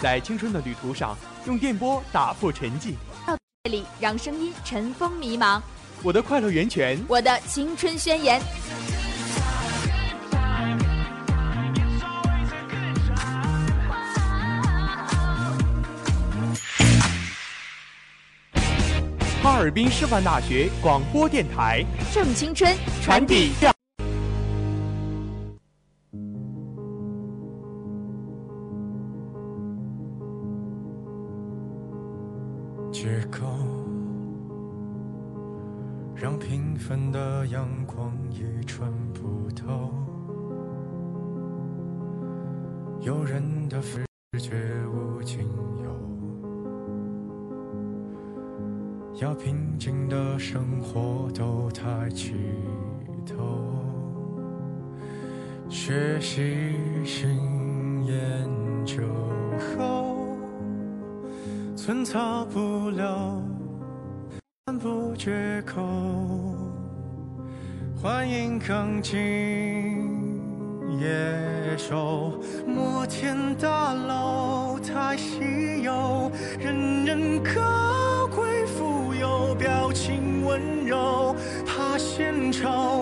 在青春的旅途上，用电波打破沉寂。到这里让声音尘封迷茫。我的快乐源泉，我的青春宣言。哈尔滨师范大学广播电台正青春，传递。学习新研究后。寸草不留，赞不绝口。欢迎刚进野兽，摩天大楼太稀有，人人高贵富有，表情温柔，怕献丑，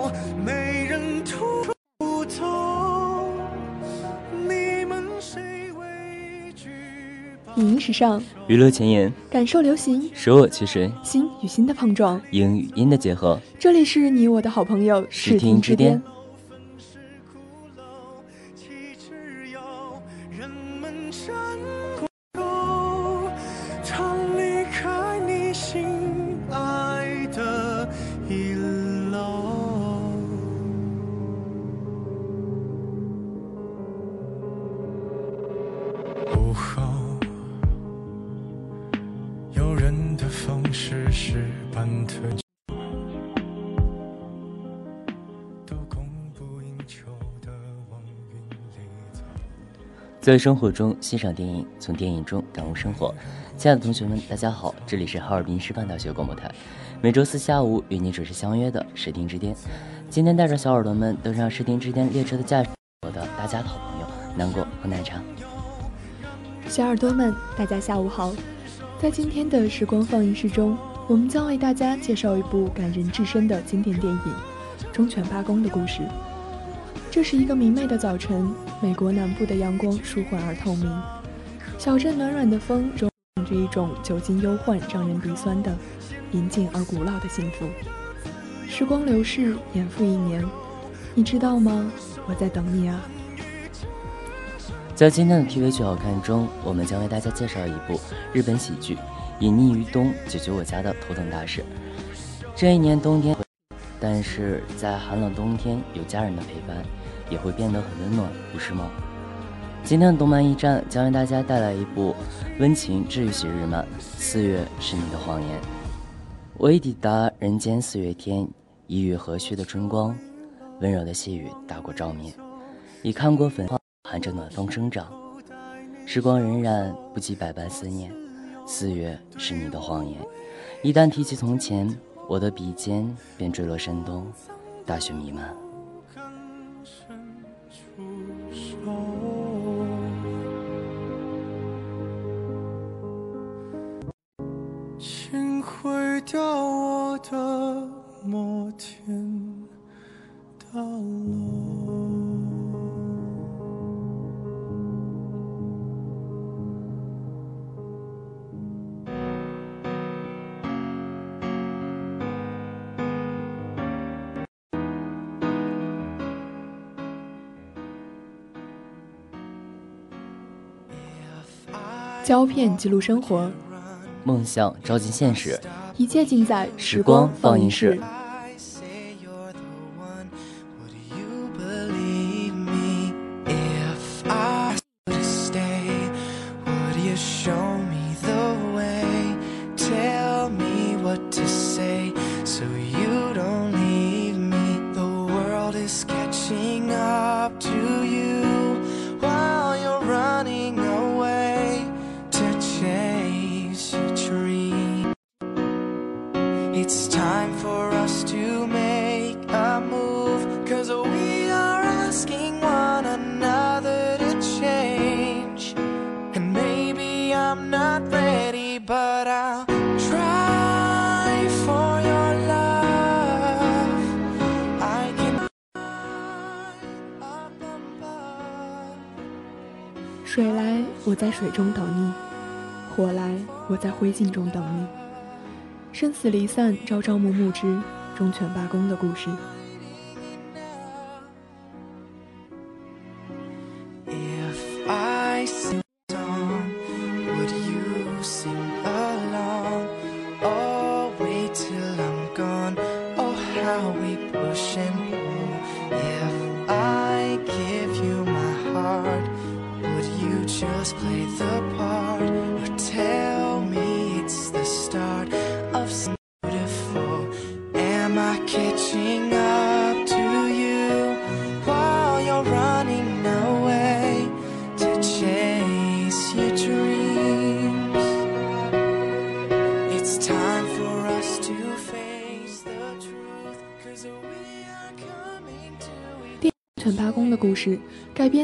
时尚，娱乐前沿，感受流行，舍我其谁，心与心的碰撞，音与音的结合。这里是你我的好朋友视听之巅。在生活中欣赏电影，从电影中感悟生活。亲爱的同学们，大家好，这里是哈尔滨师范大学广播台，每周四下午与你准时相约的视听之巅。今天带着小耳朵们登上视听之巅列车的驾驶，我的大家好朋友南果和奶茶。小耳朵们，大家下午好。在今天的时光放映室中，我们将为大家介绍一部感人至深的经典电影《忠犬八公的故事》。这是一个明媚的早晨，美国南部的阳光舒缓而透明，小镇暖软的风中着一种久经忧患、让人鼻酸的宁静而古老的幸福。时光流逝，年复一年，你知道吗？我在等你啊。在今天的 TV 剧好看中，我们将为大家介绍一部日本喜剧《隐匿于冬，解决我家的头疼大事》。这一年冬天，但是在寒冷冬天有家人的陪伴，也会变得很温暖，不是吗？今天的动漫驿站将为大家带来一部温情治愈系日漫《四月是你的谎言》。我已抵达人间四月天，一遇和煦的春光，温柔的细雨打过照面，已看过粉花含着暖风生长。时光荏苒，不及百般思念。四月是你的谎言，一旦提起从前，我的笔尖便坠落山东，大雪弥漫。请毁掉我的摩天大楼。胶片记录生活，梦想照进现实，一切尽在时光放映室。离散，朝朝暮暮之忠犬罢工的故事。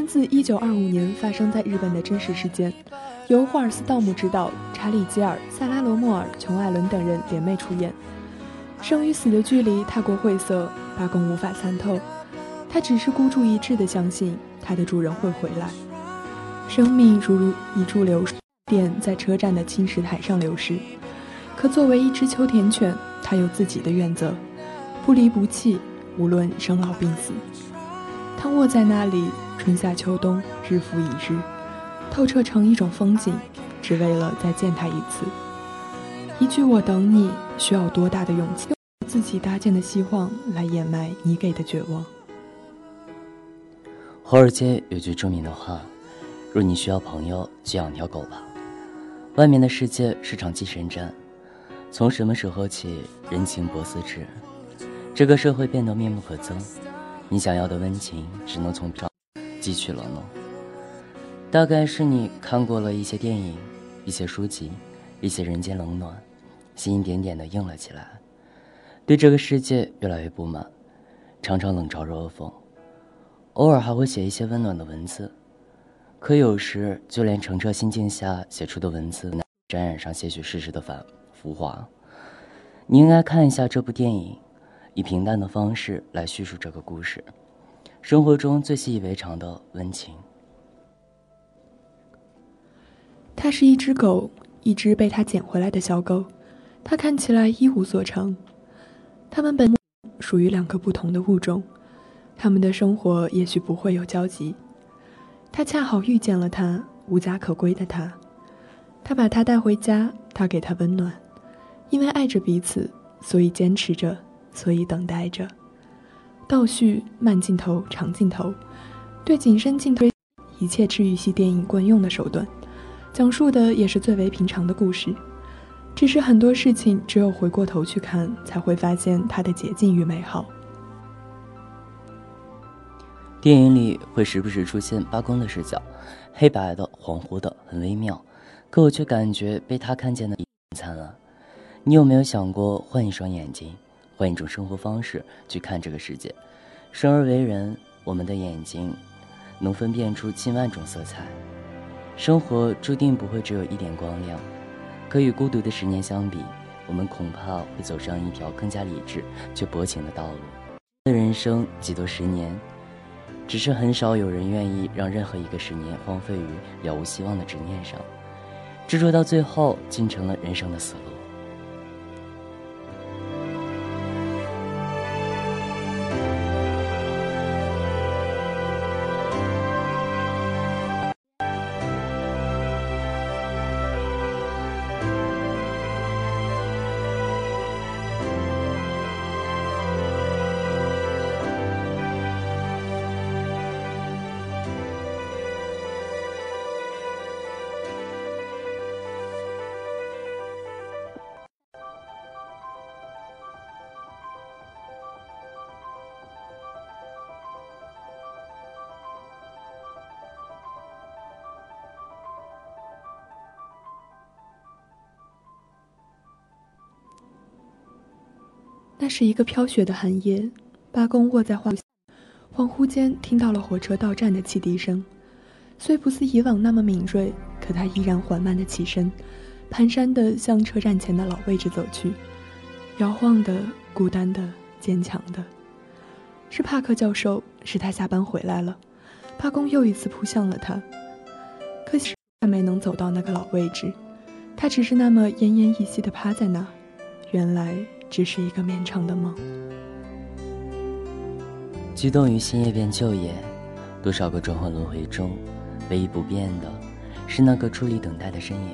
自1925年发生在日本的真实事件，由霍尔斯·道姆执导，查理·吉尔、萨拉·罗莫尔、琼·艾伦等人联袂出演。生与死的距离太过晦涩，八公无法参透。他只是孤注一掷地相信他的主人会回来。生命如如一株流水电在车站的青石台上流逝。可作为一只秋田犬，它有自己的原则，不离不弃，无论生老病死。它卧在那里，春夏秋冬，日复一日，透彻成一种风景，只为了再见他一次。一句“我等你”，需要多大的勇气？自己搭建的希望来掩埋你给的绝望。华尔街有句著名的话：“若你需要朋友，就养条狗吧。”外面的世界是场寄生战，从什么时候起，人情薄似纸，这个社会变得面目可憎。你想要的温情，只能从上汲取了呢。大概是你看过了一些电影、一些书籍、一些人间冷暖，心一点点的硬了起来，对这个世界越来越不满，常常冷嘲热讽。偶尔还会写一些温暖的文字，可有时就连澄澈心境下写出的文字，沾染上些许世事的反浮华。你应该看一下这部电影，以平淡的方式来叙述这个故事，生活中最习以为常的温情。它是一只狗，一只被他捡回来的小狗。它看起来一无所成。它们本属于两个不同的物种，它们的生活也许不会有交集。他恰好遇见了它，无家可归的它。他把它带回家，他给它温暖。因为爱着彼此，所以坚持着，所以等待着。倒叙慢镜头、长镜头，对景深镜头，一切治愈系电影惯用的手段。讲述的也是最为平常的故事，只是很多事情只有回过头去看，才会发现它的洁净与美好。电影里会时不时出现八公的视角，黑白的、恍惚的，很微妙，可我却感觉被他看见的灿烂。你有没有想过换一双眼睛，换一种生活方式去看这个世界？生而为人，我们的眼睛能分辨出近万种色彩。生活注定不会只有一点光亮，可与孤独的十年相比，我们恐怕会走上一条更加理智却薄情的道路。的人生几多十年，只是很少有人愿意让任何一个十年荒废于了无希望的执念上，执着到最后，竟成了人生的死路。是一个飘雪的寒夜，八公卧在花恍惚间听到了火车到站的汽笛声，虽不似以往那么敏锐，可他依然缓慢的起身，蹒跚的向车站前的老位置走去，摇晃的、孤单的、坚强的。是帕克教授，是他下班回来了。八公又一次扑向了他，可惜他没能走到那个老位置，他只是那么奄奄一息的趴在那，原来。只是一个绵长的梦。激动于新夜变旧夜，多少个转换轮回中，唯一不变的，是那个伫立等待的身影，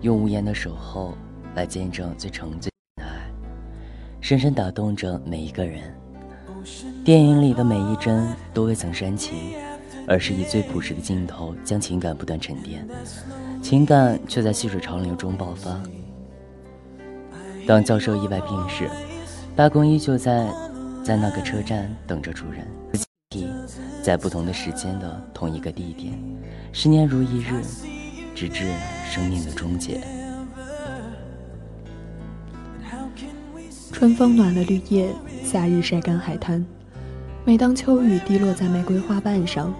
用无言的守候来见证最纯最的爱，深深打动着每一个人。电影里的每一帧都未曾煽情，而是以最朴实的镜头将情感不断沉淀，情感却在细水长流中爆发。当教授意外病逝，八公依旧在在那个车站等着主人。在不同的时间的同一个地点，十年如一日，直至生命的终结。春风暖了绿叶，夏日晒干海滩。每当秋雨滴落在玫瑰花瓣上，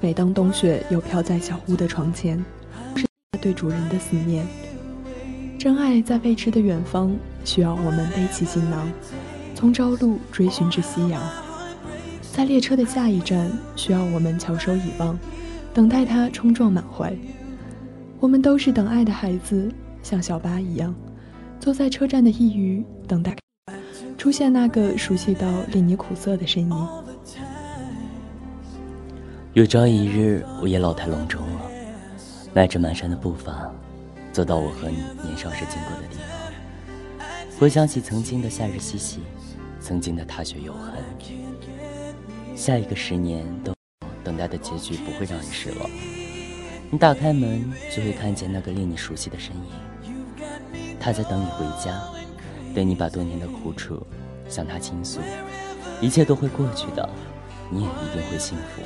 每当冬雪又飘在小屋的床前，是对主人的思念。真爱在未知的远方，需要我们背起行囊，从朝露追寻至夕阳。在列车的下一站，需要我们翘首以望，等待它冲撞满怀。我们都是等爱的孩子，像小巴一样，坐在车站的一隅，等待出现那个熟悉到令你苦涩的身影。有朝一日，我也老态龙钟了，迈着蹒跚的步伐。走到我和你年少时经过的地方，回想起曾经的夏日嬉戏，曾经的踏雪游痕。下一个十年都等待的结局不会让你失望。你打开门就会看见那个令你熟悉的身影，他在等你回家，等你把多年的苦楚向他倾诉，一切都会过去的，你也一定会幸福。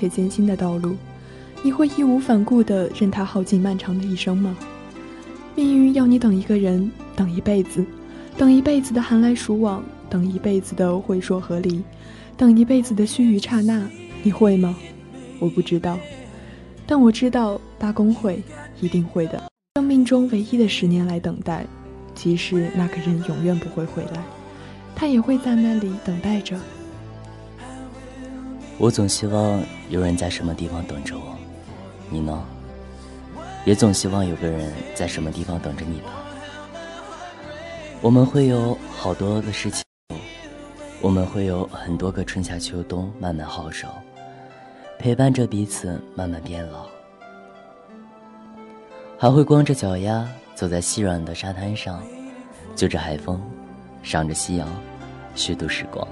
且艰辛的道路，你会义无反顾地任它耗尽漫长的一生吗？命运要你等一个人，等一辈子，等一辈子的寒来暑往，等一辈子的会说和离，等一辈子的须臾刹那，你会吗？我不知道，但我知道八公会，一定会的。生命中唯一的十年来等待，即使那个人永远不会回来，他也会在那里等待着。我总希望有人在什么地方等着我，你呢？也总希望有个人在什么地方等着你吧。我们会有好多的事情，我们会有很多个春夏秋冬慢慢耗瘦，陪伴着彼此慢慢变老，还会光着脚丫走在细软的沙滩上，就着海风，赏着夕阳，虚度时光。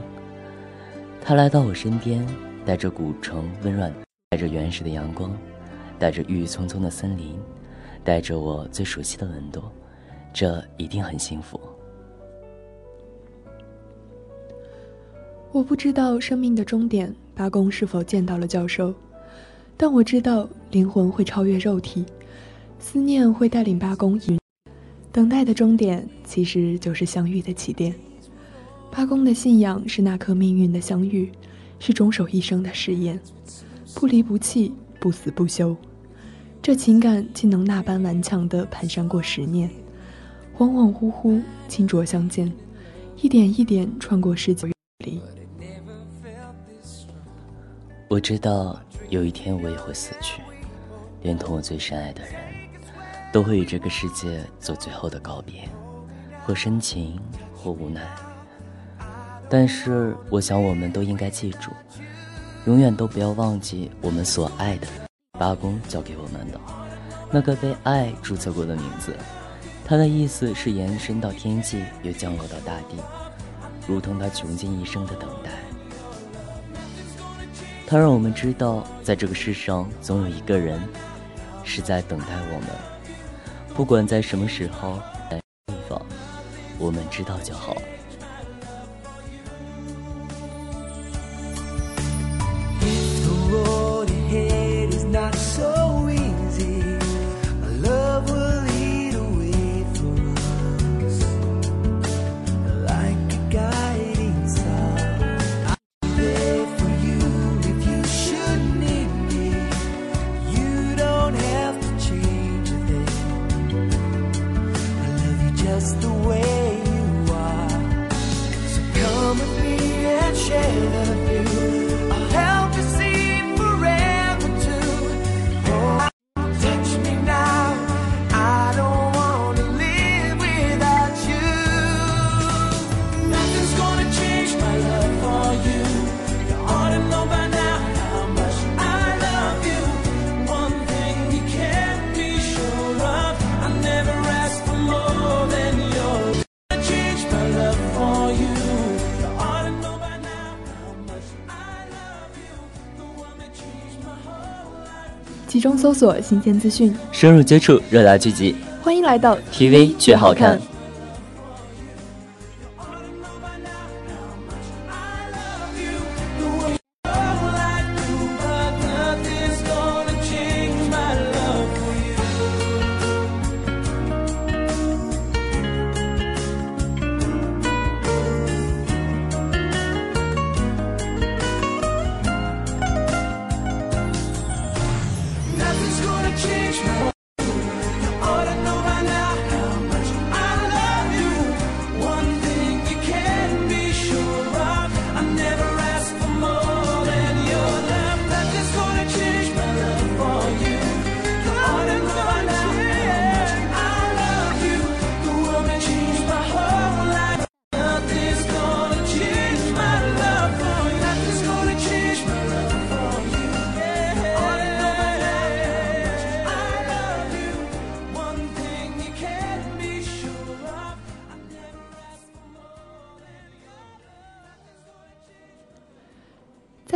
他来到我身边。带着古城温暖，带着原始的阳光，带着郁郁葱葱的森林，带着我最熟悉的温度，这一定很幸福。我不知道生命的终点，八公是否见到了教授，但我知道灵魂会超越肉体，思念会带领八公。等待的终点其实就是相遇的起点。八公的信仰是那颗命运的相遇。是终守一生的誓言，不离不弃，不死不休。这情感竟能那般顽强地蹒跚过十年，恍恍惚惚，清浊相见，一点一点穿过世界里。我知道有一天我也会死去，连同我最深爱的人，都会与这个世界做最后的告别，或深情，或无奈。但是，我想我们都应该记住，永远都不要忘记我们所爱的八公教给我们的那个被爱注册过的名字。它的意思是延伸到天际，又降落到大地，如同他穷尽一生的等待。它让我们知道，在这个世上，总有一个人是在等待我们，不管在什么时候、在地方，我们知道就好。集中搜索新鲜资讯，深入接触热辣剧集。欢迎来到 TV 剧好看。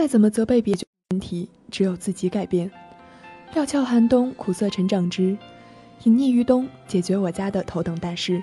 再怎么责备别人问题，只有自己改变。料峭寒冬，苦涩成长之；隐匿于冬，解决我家的头等大事。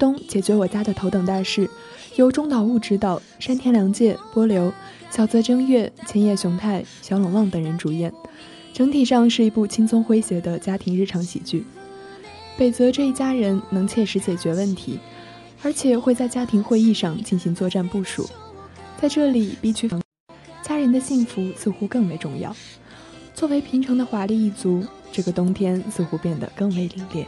冬解决我家的头等大事，由中岛悟执导，山田凉介、波流、小泽征月、千叶雄太、小冷望等人主演。整体上是一部轻松诙谐的家庭日常喜剧。北泽这一家人能切实解决问题，而且会在家庭会议上进行作战部署。在这里，必须家人的幸福似乎更为重要。作为平成的华丽一族，这个冬天似乎变得更为凛冽。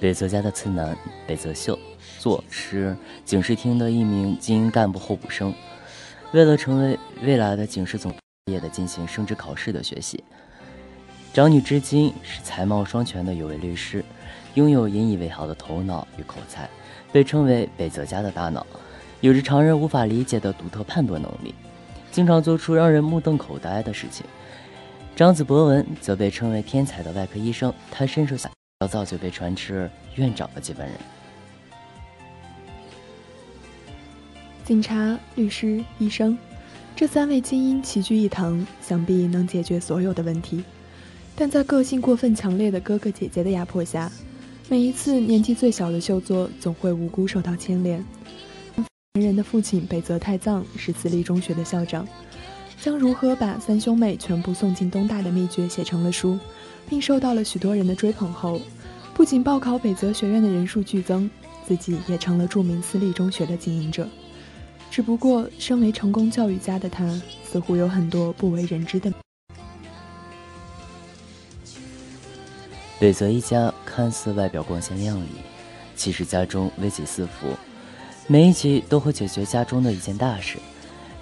北泽家的次男北泽秀，作是警视厅的一名精英干部候补生，为了成为未来的警视总业的进行升职考试的学习。长女织金是才貌双全的有位律师，拥有引以为豪的头脑与口才，被称为北泽家的大脑，有着常人无法理解的独特判断能力，经常做出让人目瞪口呆的事情。长子博文则被称为天才的外科医生，他身手早早就被传斥院长的接班人。警察、律师、医生，这三位精英齐聚一堂，想必能解决所有的问题。但在个性过分强烈的哥哥姐姐的压迫下，每一次年纪最小的秀作总会无辜受到牵连。人的父亲北泽太藏是私立中学的校长，将如何把三兄妹全部送进东大的秘诀写成了书，并受到了许多人的追捧后，不仅报考北泽学院的人数剧增，自己也成了著名私立中学的经营者。只不过，身为成功教育家的他，似乎有很多不为人知的。北泽一家看似外表光鲜亮丽，其实家中危机四伏，每一集都会解决家中的一件大事。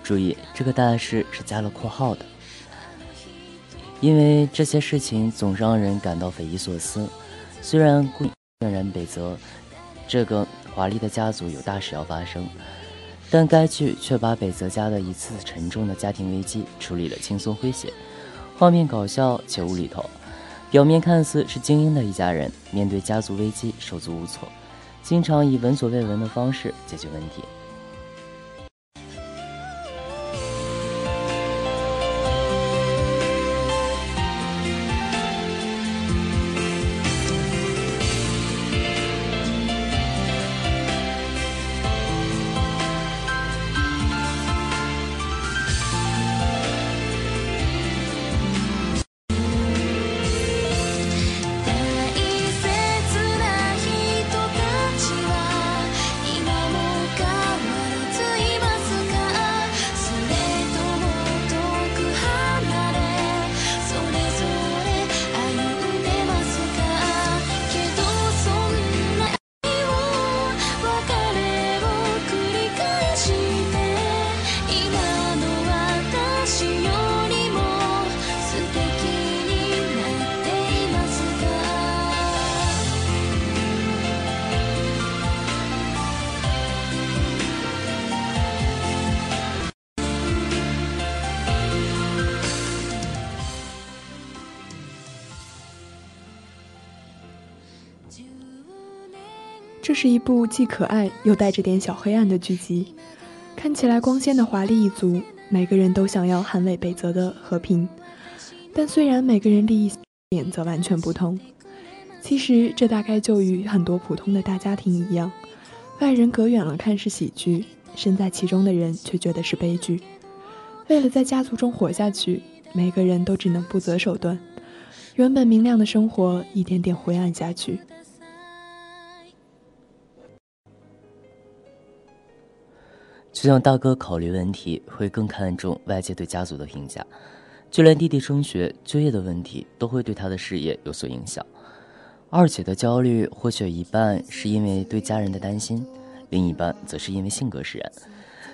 注意，这个大事是加了括号的，因为这些事情总是让人感到匪夷所思。虽然渲染北泽这个华丽的家族有大事要发生。但该剧却把北泽家的一次沉重的家庭危机处理了轻松诙谐，画面搞笑且无厘头。表面看似是精英的一家人，面对家族危机手足无措，经常以闻所未闻的方式解决问题。是一部既可爱又带着点小黑暗的剧集，看起来光鲜的华丽一族，每个人都想要捍卫北泽的和平。但虽然每个人利益点则完全不同，其实这大概就与很多普通的大家庭一样，外人隔远了看是喜剧，身在其中的人却觉得是悲剧。为了在家族中活下去，每个人都只能不择手段，原本明亮的生活一点点灰暗下去。就像大哥考虑问题会更看重外界对家族的评价，就连弟弟升学、就业的问题都会对他的事业有所影响。二姐的焦虑或许一半是因为对家人的担心，另一半则是因为性格使然，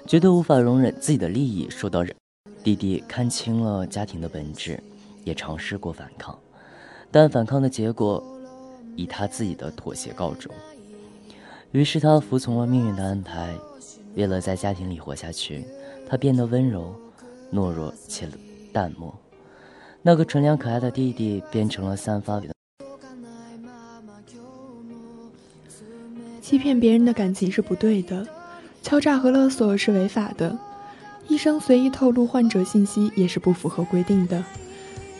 觉得无法容忍自己的利益受到人。弟弟看清了家庭的本质，也尝试过反抗，但反抗的结果以他自己的妥协告终。于是他服从了命运的安排。为了在家庭里活下去，他变得温柔、懦弱且淡漠。那个纯良可爱的弟弟变成了散发。欺骗别人的感情是不对的，敲诈和勒索是违法的，医生随意透露患者信息也是不符合规定的。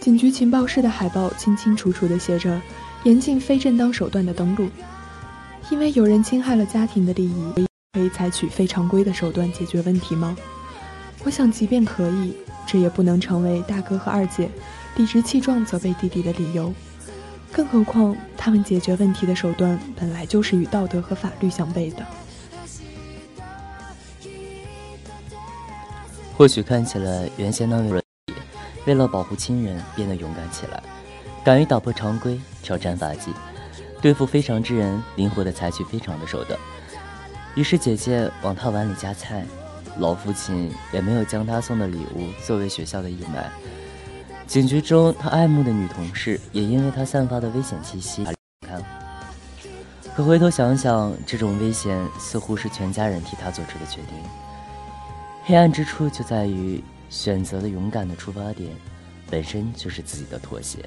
警局情报室的海报清清楚楚地写着“严禁非正当手段的登录”，因为有人侵害了家庭的利益。可以采取非常规的手段解决问题吗？我想，即便可以，这也不能成为大哥和二姐理直气壮责备弟弟的理由。更何况，他们解决问题的手段本来就是与道德和法律相悖的。或许看起来，原先那位为了保护亲人变得勇敢起来，敢于打破常规，挑战法纪，对付非常之人，灵活的采取非常的手段。于是姐姐往他碗里夹菜，老父亲也没有将他送的礼物作为学校的义卖。警局中他爱慕的女同事也因为他散发的危险气息看。可回头想想，这种危险似乎是全家人替他做出的决定。黑暗之处就在于选择的勇敢的出发点，本身就是自己的妥协。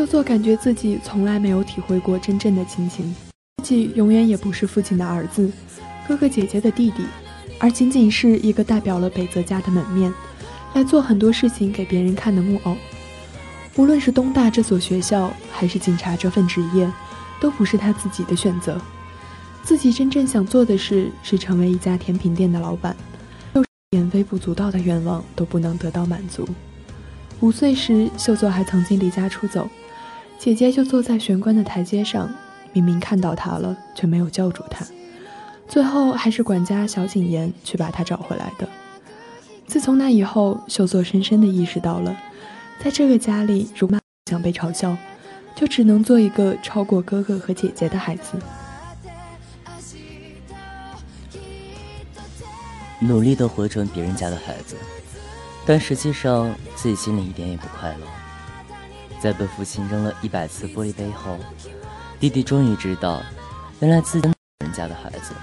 秀作感觉自己从来没有体会过真正的亲情，自己永远也不是父亲的儿子，哥哥姐姐的弟弟，而仅仅是一个代表了北泽家的门面，来做很多事情给别人看的木偶。无论是东大这所学校，还是警察这份职业，都不是他自己的选择。自己真正想做的事是成为一家甜品店的老板，就连微不足道的愿望都不能得到满足。五岁时，秀作还曾经离家出走，姐姐就坐在玄关的台阶上，明明看到他了，却没有叫住他。最后还是管家小景言去把他找回来的。自从那以后，秀作深深地意识到了，在这个家里，如果想被嘲笑，就只能做一个超过哥哥和姐姐的孩子。努力的活成别人家的孩子，但实际上自己心里一点也不快乐。在被父亲扔了一百次玻璃杯后，弟弟终于知道，原来自己人家的孩子。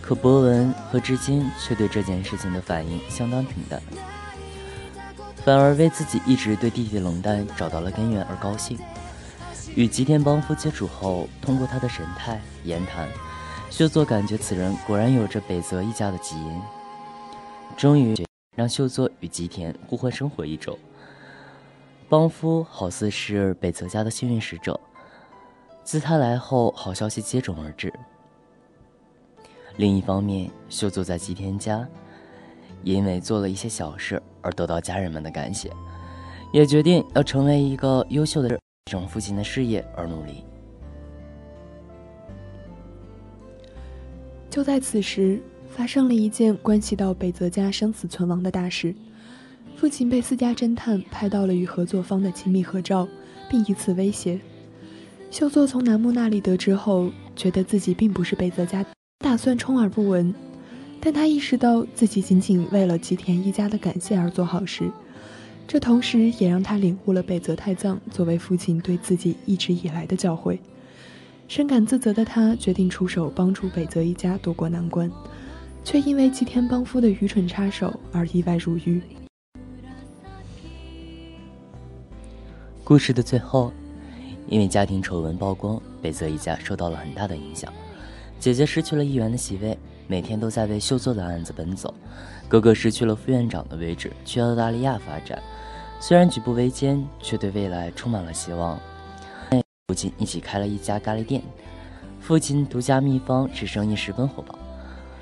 可博文和至今却对这件事情的反应相当平淡，反而为自己一直对弟弟的冷淡找到了根源而高兴。与吉田邦夫接触后，通过他的神态、言谈。秀作感觉此人果然有着北泽一家的基因，终于让秀作与吉田互换生活一周。邦夫好似是北泽家的幸运使者，自他来后，好消息接踵而至。另一方面，秀作在吉田家，因为做了一些小事而得到家人们的感谢，也决定要成为一个优秀的整父亲的事业而努力。就在此时，发生了一件关系到北泽家生死存亡的大事。父亲被私家侦探拍到了与合作方的亲密合照，并以此威胁。秀作从楠木那里得知后，觉得自己并不是北泽家，打算充耳不闻。但他意识到自己仅仅为了吉田一家的感谢而做好事，这同时也让他领悟了北泽太藏作为父亲对自己一直以来的教诲。深感自责的他决定出手帮助北泽一家渡过难关，却因为吉田邦夫的愚蠢插手而意外入狱。故事的最后，因为家庭丑闻曝光，北泽一家受到了很大的影响。姐姐失去了议员的席位，每天都在为秀作的案子奔走；哥哥失去了副院长的位置，去澳大利亚发展。虽然举步维艰，却对未来充满了希望。父亲一起开了一家咖喱店，父亲独家秘方使生意十分火爆。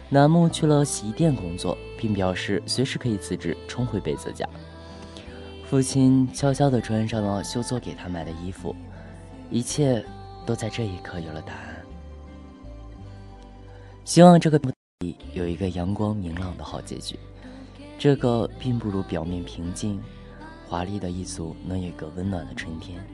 楠木去了洗衣店工作，并表示随时可以辞职重回北泽家。父亲悄悄地穿上了秀作给他买的衣服，一切都在这一刻有了答案。希望这个里有一个阳光明朗的好结局。这个并不如表面平静、华丽的一族能有个温暖的春天。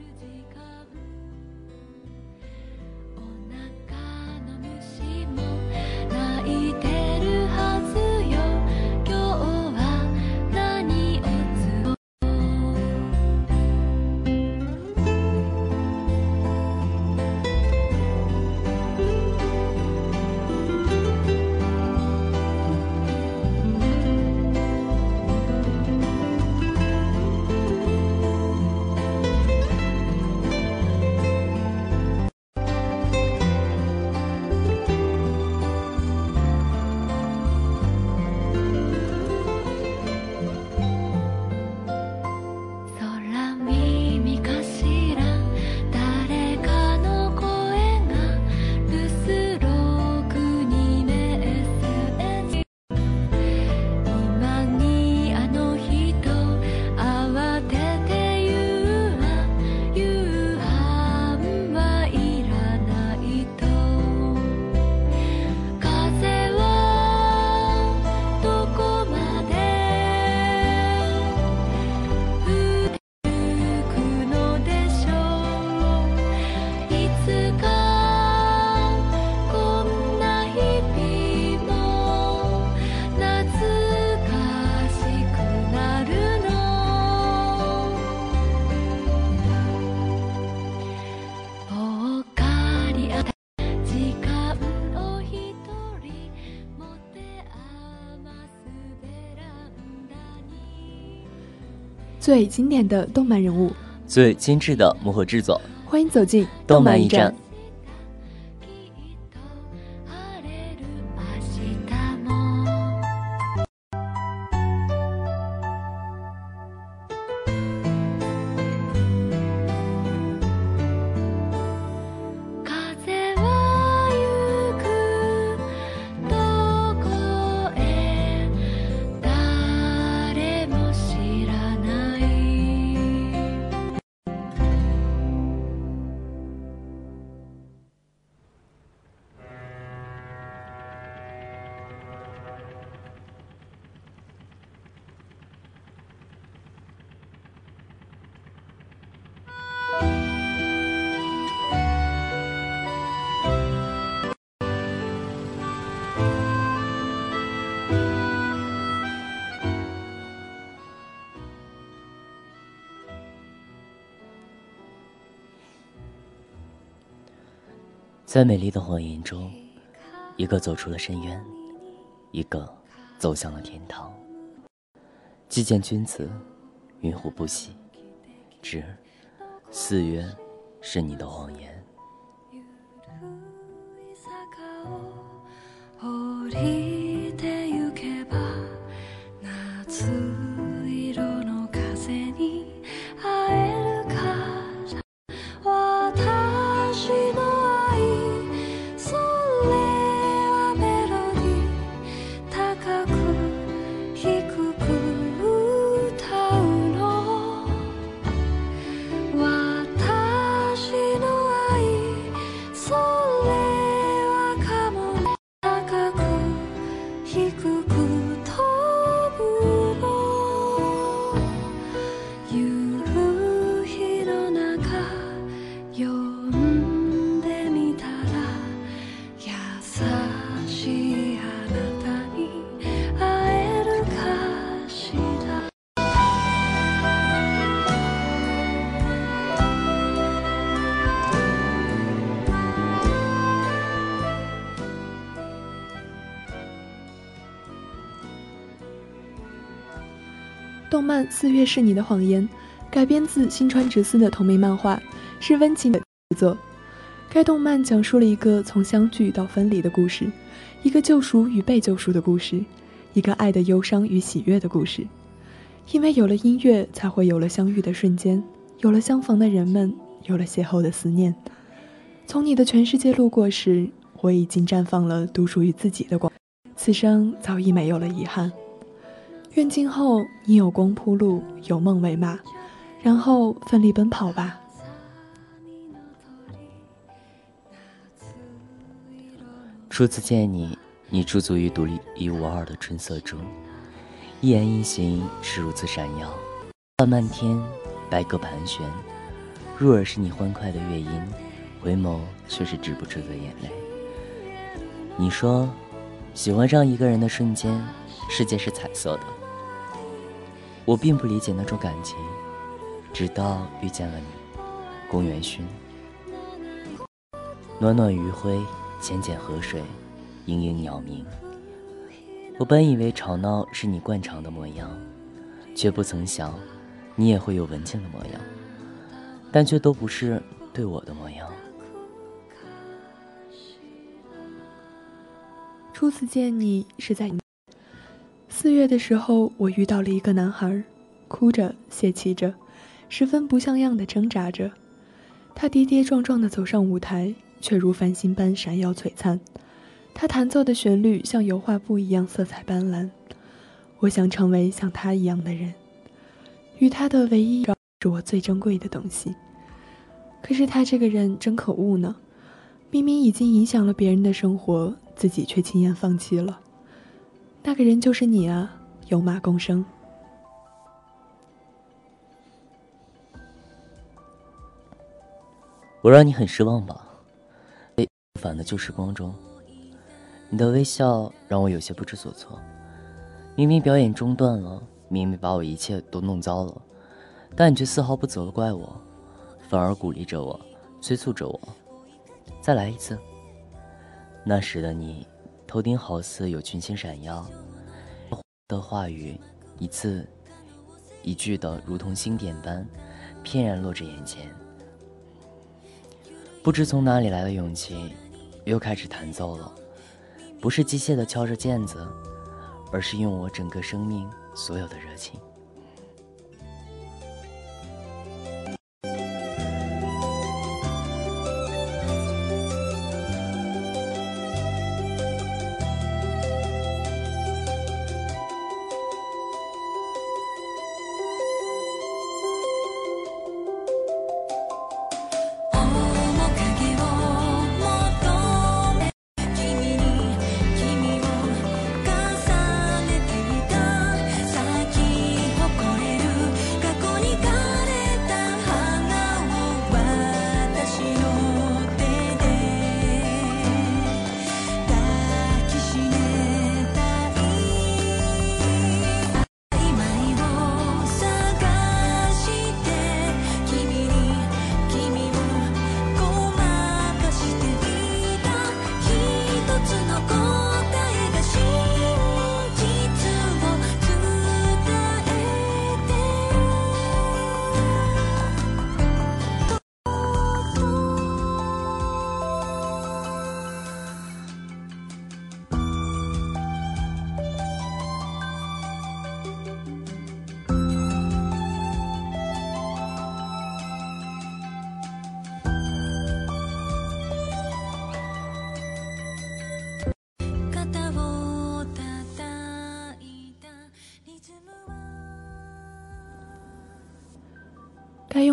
最经典的动漫人物，最精致的幕后制作，欢迎走进动漫驿站。在美丽的谎言中，一个走出了深渊，一个走向了天堂。既见君子，云虎不喜。之四月是你的谎言。动漫《四月是你的谎言》改编自新川直司的同名漫画，是温情的作。该动漫讲述了一个从相聚到分离的故事，一个救赎与被救赎的故事，一个爱的忧伤与喜悦的故事。因为有了音乐，才会有了相遇的瞬间，有了相逢的人们，有了邂逅的思念。从你的全世界路过时，我已经绽放了独属于自己的光，此生早已没有了遗憾。愿今后你有光铺路，有梦为马，然后奋力奔跑吧。初次见你，你驻足于独立一无二的春色中，一言一行是如此闪耀。花漫天，白鸽盘旋，入耳是你欢快的乐音，回眸却是止不住的眼泪。你说，喜欢上一个人的瞬间，世界是彩色的。我并不理解那种感情，直到遇见了你，宫元勋。暖暖余晖，浅浅河水，盈盈鸟鸣。我本以为吵闹是你惯常的模样，却不曾想，你也会有文静的模样，但却都不是对我的模样。初次见你是在四月的时候，我遇到了一个男孩，哭着泄气着，十分不像样的挣扎着。他跌跌撞撞地走上舞台。却如繁星般闪耀璀璨，他弹奏的旋律像油画布一样色彩斑斓。我想成为像他一样的人，与他的唯一是我最珍贵的东西。可是他这个人真可恶呢，明明已经影响了别人的生活，自己却轻言放弃了。那个人就是你啊，有马共生。我让你很失望吧？反的旧时光中，你的微笑让我有些不知所措。明明表演中断了，明明把我一切都弄糟了，但你却丝毫不责怪我，反而鼓励着我，催促着我再来一次。那时的你，头顶好似有群星闪耀，的话语一字一句的如同星点般，翩然落至眼前。不知从哪里来的勇气。又开始弹奏了，不是机械的敲着键子，而是用我整个生命所有的热情。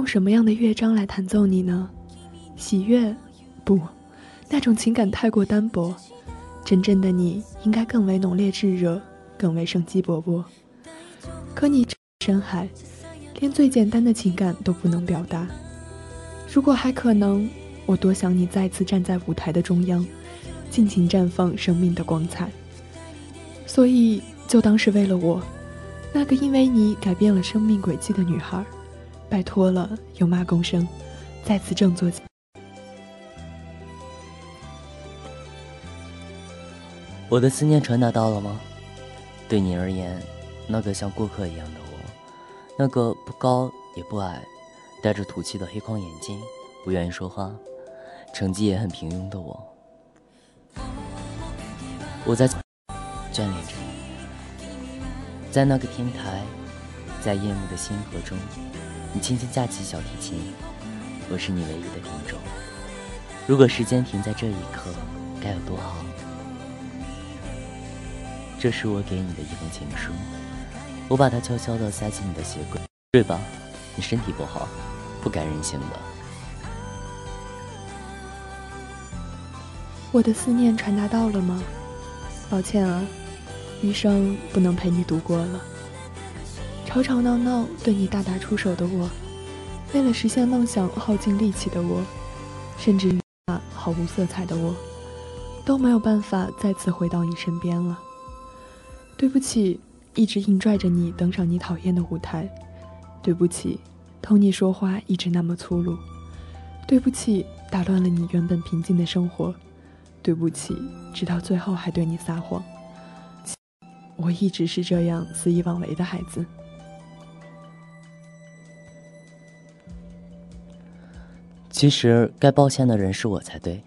用什么样的乐章来弹奏你呢？喜悦？不，那种情感太过单薄。真正的你应该更为浓烈炙热，更为生机勃勃。可你深海，连最简单的情感都不能表达。如果还可能，我多想你再次站在舞台的中央，尽情绽放生命的光彩。所以，就当是为了我，那个因为你改变了生命轨迹的女孩。拜托了，有马共生，再次振作起。我的思念传达到了吗？对你而言，那个像过客一样的我，那个不高也不矮，戴着土气的黑框眼镜，不愿意说话，成绩也很平庸的我，我在眷恋着你，在那个天台，在夜幕的星河中。你轻轻架起小提琴，我是你唯一的听众。如果时间停在这一刻，该有多好！这是我给你的一封情书，我把它悄悄地塞进你的鞋柜。睡吧，你身体不好，不该任性的。我的思念传达到了吗？抱歉啊，余生不能陪你度过了。吵吵闹闹对你大打出手的我，为了实现梦想耗尽力气的我，甚至于那毫无色彩的我，都没有办法再次回到你身边了。对不起，一直硬拽着你登上你讨厌的舞台。对不起，同你说话一直那么粗鲁。对不起，打乱了你原本平静的生活。对不起，直到最后还对你撒谎。我一直是这样肆意妄为的孩子。其实该抱歉的人是我才对。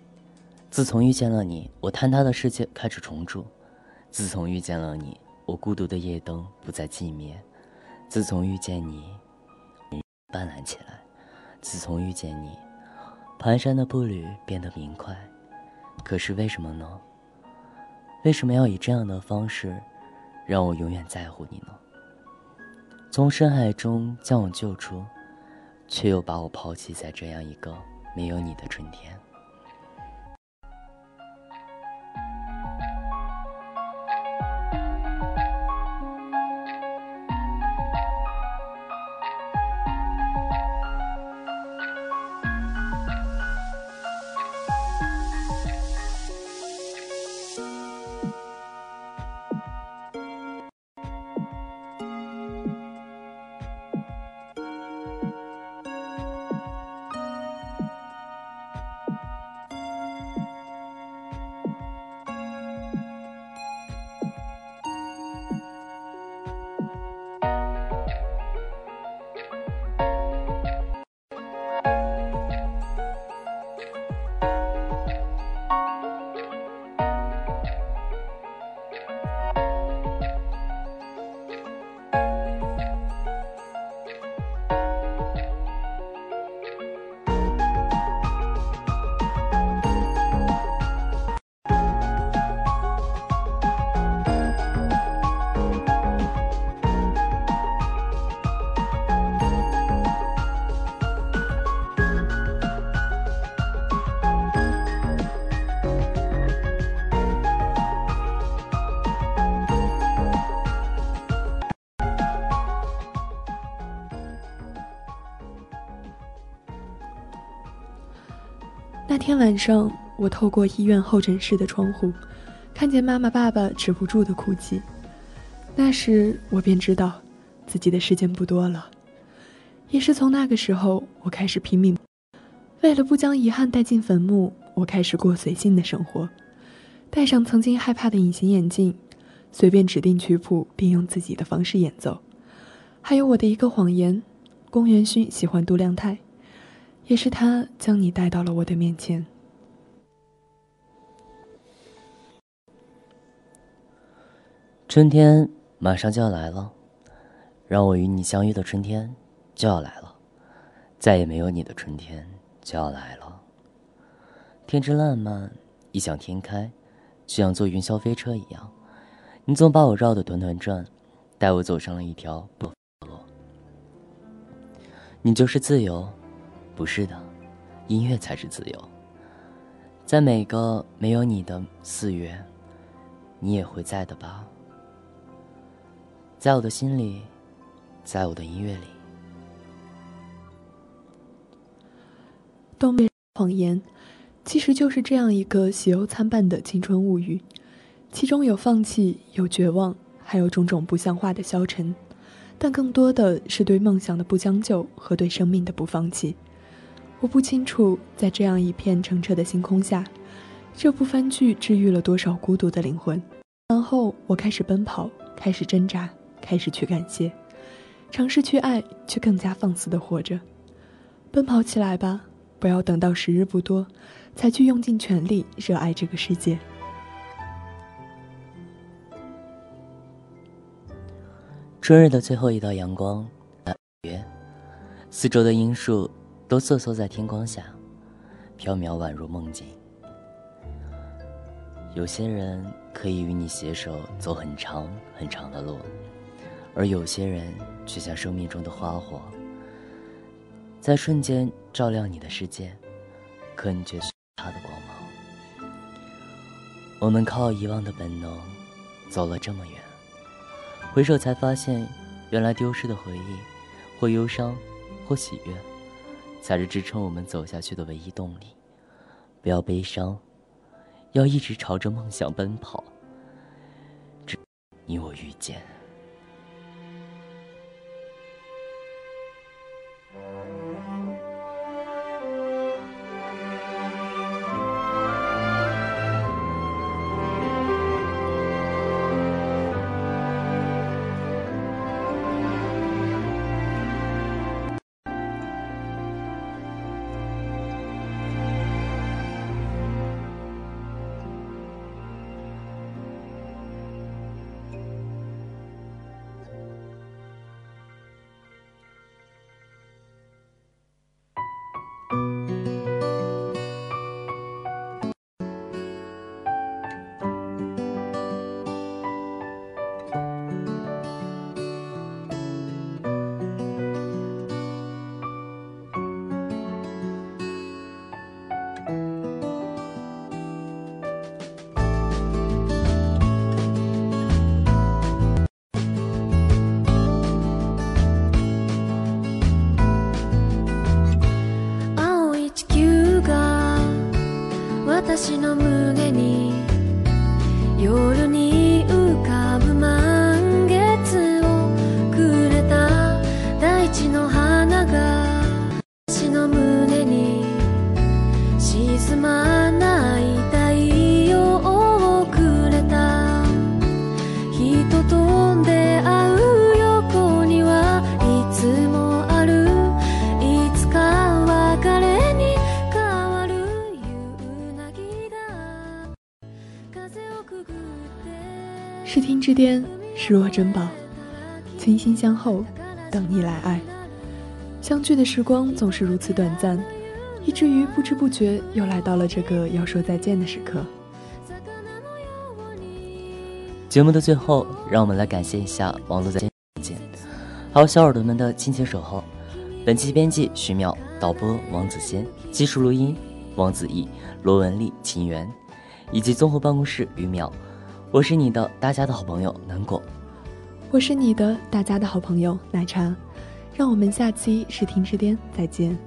自从遇见了你，我坍塌的世界开始重铸。自从遇见了你，我孤独的夜灯不再寂灭。自从遇见你，斑斓起来。自从遇见你，蹒跚的步履变得明快。可是为什么呢？为什么要以这样的方式，让我永远在乎你呢？从深海中将我救出，却又把我抛弃在这样一个没有你的春天。天晚上，我透过医院候诊室的窗户，看见妈妈、爸爸止不住的哭泣。那时，我便知道，自己的时间不多了。也是从那个时候，我开始拼命，为了不将遗憾带进坟墓，我开始过随性的生活，戴上曾经害怕的隐形眼镜，随便指定曲谱，并用自己的方式演奏。还有我的一个谎言：宫元勋喜欢杜亮太。也是他将你带到了我的面前。春天马上就要来了，让我与你相遇的春天就要来了，再也没有你的春天就要来了。天真烂漫，异想天开，就像坐云霄飞车一样，你总把我绕得团团转，带我走上了一条不路。你就是自由。不是的，音乐才是自由。在每个没有你的四月，你也会在的吧？在我的心里，在我的音乐里。东北谎言，其实就是这样一个喜忧参半的青春物语，其中有放弃，有绝望，还有种种不像话的消沉，但更多的是对梦想的不将就和对生命的不放弃。我不清楚，在这样一片澄澈的星空下，这部番剧治愈了多少孤独的灵魂。然后我开始奔跑，开始挣扎，开始去感谢，尝试去爱，却更加放肆的活着。奔跑起来吧，不要等到时日不多，才去用尽全力热爱这个世界。春日的最后一道阳光，月，四周的樱树。都瑟缩在天光下，飘渺宛如梦境。有些人可以与你携手走很长很长的路，而有些人却像生命中的花火，在瞬间照亮你的世界，可你却是他的光芒。我们靠遗忘的本能走了这么远，回首才发现，原来丢失的回忆，或忧伤，或喜悦，才是支撑我们走下去的唯一动力。不要悲伤，要一直朝着梦想奔跑。只你我遇见。珍宝，倾心相候，等你来爱。相聚的时光总是如此短暂，以至于不知不觉又来到了这个要说再见的时刻。节目的最后，让我们来感谢一下网络在键，还有小耳朵们的亲情守候。本期编辑徐淼，导播王子仙，技术录音王子毅、罗文丽、秦源，以及综合办公室于淼。我是你的大家的好朋友南果。我是你的大家的好朋友奶茶，让我们下期视听之巅再见。